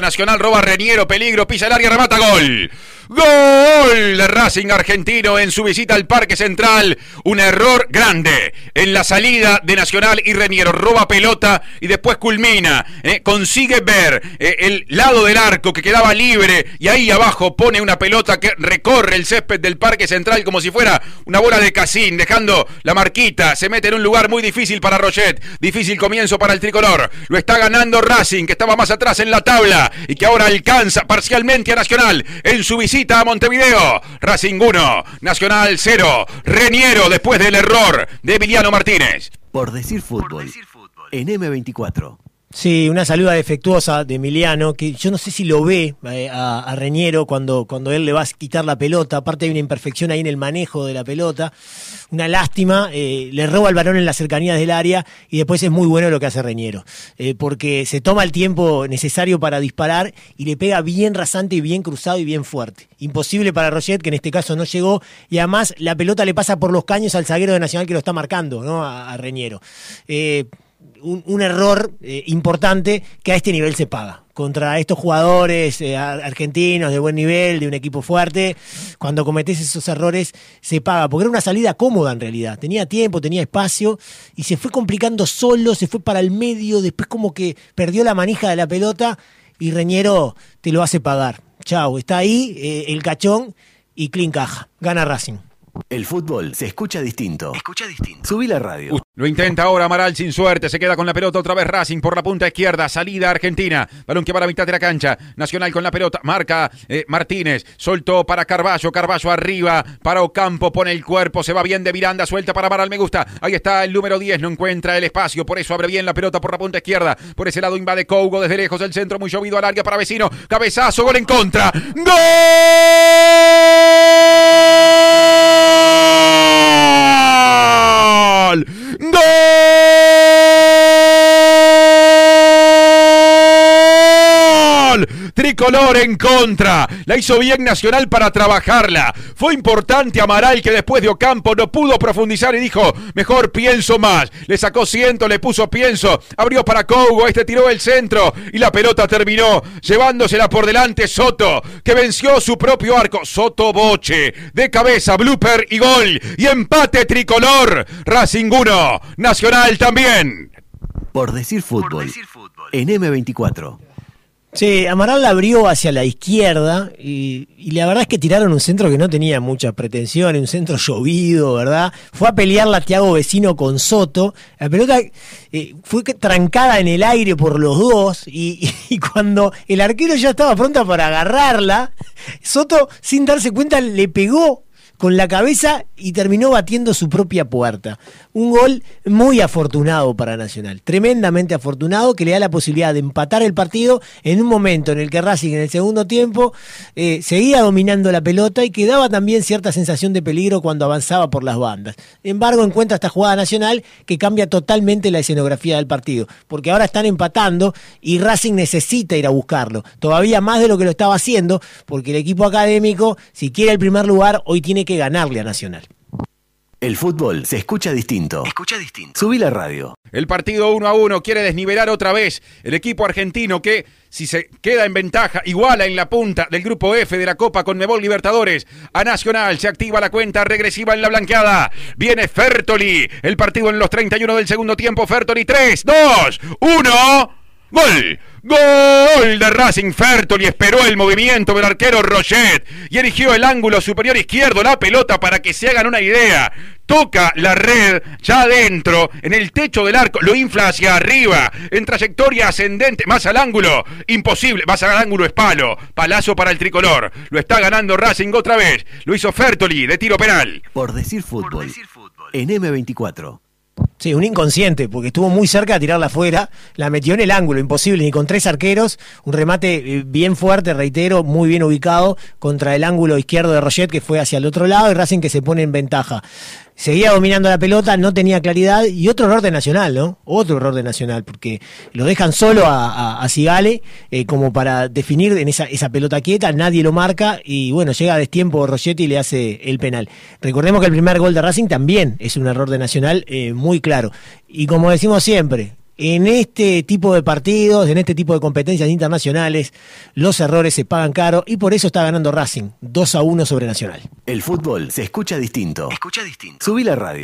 Nacional roba Reñero, peligro, pisa el área, remata gol. Gol de Racing Argentino en su visita al Parque Central. Un error grande en la salida de Nacional y Reñero. Roba pelota y después culmina. Eh, consigue ver eh, el lado del arco que quedaba libre y ahí abajo pone una pelota que recorre el césped del Parque Central como si fuera una bola de casín, dejando la marquita. Se mete en un lugar muy difícil para Roget. Difícil comienzo para el tricolor. Lo está ganando Racing, que estaba más atrás en la tabla y que ahora alcanza parcialmente a Nacional en su visita a Montevideo. Racing 1, Nacional 0. Reniero después del error de Emiliano Martínez. Por decir fútbol. En M24. Sí, una saluda defectuosa de Emiliano, que yo no sé si lo ve eh, a, Reñero cuando, cuando él le va a quitar la pelota. Aparte hay una imperfección ahí en el manejo de la pelota. Una lástima, eh, le roba el balón en las cercanías del área y después es muy bueno lo que hace Reñero. Eh, porque se toma el tiempo necesario para disparar y le pega bien rasante y bien cruzado y bien fuerte. Imposible para Roget, que en este caso no llegó. Y además la pelota le pasa por los caños al zaguero de Nacional que lo está marcando, ¿no? A, Reñero un, error eh, importante que a este nivel se paga. Contra estos jugadores eh, argentinos de buen nivel, de un equipo fuerte, cuando cometés esos errores se paga, porque era una salida cómoda en realidad. Tenía tiempo, tenía espacio y se fue complicando solo, se fue para el medio, después como que perdió la manija de la pelota y Reñero te lo hace pagar. Chau, está ahí eh, el cachón y clean caja. Gana Racing. El fútbol se escucha distinto. Escucha distinto. Subí la radio. Lo intenta ahora Amaral sin suerte. Se queda con la pelota otra vez Racing por la punta izquierda. Salida Argentina. Balón que va a la mitad de la cancha. Nacional con la pelota. Marca eh, Martínez. Soltó para Carballo. Carballo arriba. Para Ocampo. Pone el cuerpo. Se va bien de Miranda. Suelta para Amaral. Me gusta. Ahí está el número 10. No encuentra el espacio. Por eso abre bien la pelota por la punta izquierda. Por ese lado invade Cougo desde lejos. El centro muy llovido al área para vecino. Cabezazo. Gol en contra. ¡Gol! Tricolor en contra. La hizo bien Nacional para trabajarla. Fue importante Amaral que después de Ocampo no pudo profundizar y dijo, mejor pienso más. Le sacó ciento, le puso pienso. Abrió para Cougo, este tiró el centro y la pelota terminó llevándosela por delante Soto, que venció su propio arco. Soto Boche, de cabeza, blooper y gol. Y empate tricolor. Racing 1, Nacional también. Por decir fútbol. Por decir fútbol. En M24. Sí, Amaral la abrió hacia la izquierda y, la verdad es que tiraron un centro que no tenía muchas pretensiones, un centro llovido, ¿verdad? Fue a pelear la Tiago Vecino con Soto. La pelota eh, fue trancada en el aire por los dos y, cuando el arquero ya estaba pronta para agarrarla, Soto, sin darse cuenta, le pegó con la cabeza y terminó batiendo su propia puerta. Un gol muy afortunado para Nacional, tremendamente afortunado, que le da la posibilidad de empatar el partido en un momento en el que Racing en el segundo tiempo eh, seguía dominando la pelota y que daba también cierta sensación de peligro cuando avanzaba por las bandas. Sin embargo, encuentra esta jugada Nacional que cambia totalmente la escenografía del partido, porque ahora están empatando y Racing necesita ir a buscarlo, todavía más de lo que lo estaba haciendo, porque el equipo académico, si quiere el primer lugar, hoy tiene que ganarle a Nacional. El fútbol se escucha distinto. Escucha distinto. Subí la radio. El partido 1 a 1 quiere desnivelar otra vez el equipo argentino que, si se queda en ventaja, iguala en la punta del grupo F de la Copa con Nebol Libertadores. A Nacional se activa la cuenta regresiva en la blanqueada. Viene Fertoli. El partido en los 31 del segundo tiempo. Fertoli 3, 2, 1. ¡Gol! ¡Gol de Racing y Esperó el movimiento del arquero Roget y erigió el ángulo superior izquierdo, la pelota para que se hagan una idea. Toca la red ya adentro, en el techo del arco, lo infla hacia arriba, en trayectoria ascendente, más al ángulo, imposible, más al ángulo es palo, palazo para el tricolor. Lo está ganando Racing otra vez, lo hizo Fertoli de tiro penal. Por decir fútbol, Por decir fútbol. en M24. Sí, un inconsciente, porque estuvo muy cerca de tirarla afuera, la metió en el ángulo, imposible, ni con tres arqueros, un remate eh, bien fuerte, reitero, muy bien ubicado contra el ángulo izquierdo de Roget que fue hacia el otro lado y Racing que se pone en ventaja seguía dominando la pelota, no tenía claridad y otro error de Nacional, ¿no? Otro error de Nacional, porque lo dejan solo a, Cigale eh, como para definir en esa, esa pelota quieta, nadie lo marca y bueno, llega a destiempo Rogetti y le hace el penal. Recordemos que el primer gol de Racing también es un error de Nacional eh, muy claro. Y como decimos siempre, en este tipo de partidos, en este tipo de competencias internacionales, los errores se pagan caro y por eso está ganando Racing 2 a 1 sobre Nacional. El fútbol se escucha distinto. Escucha distinto. Subí la radio.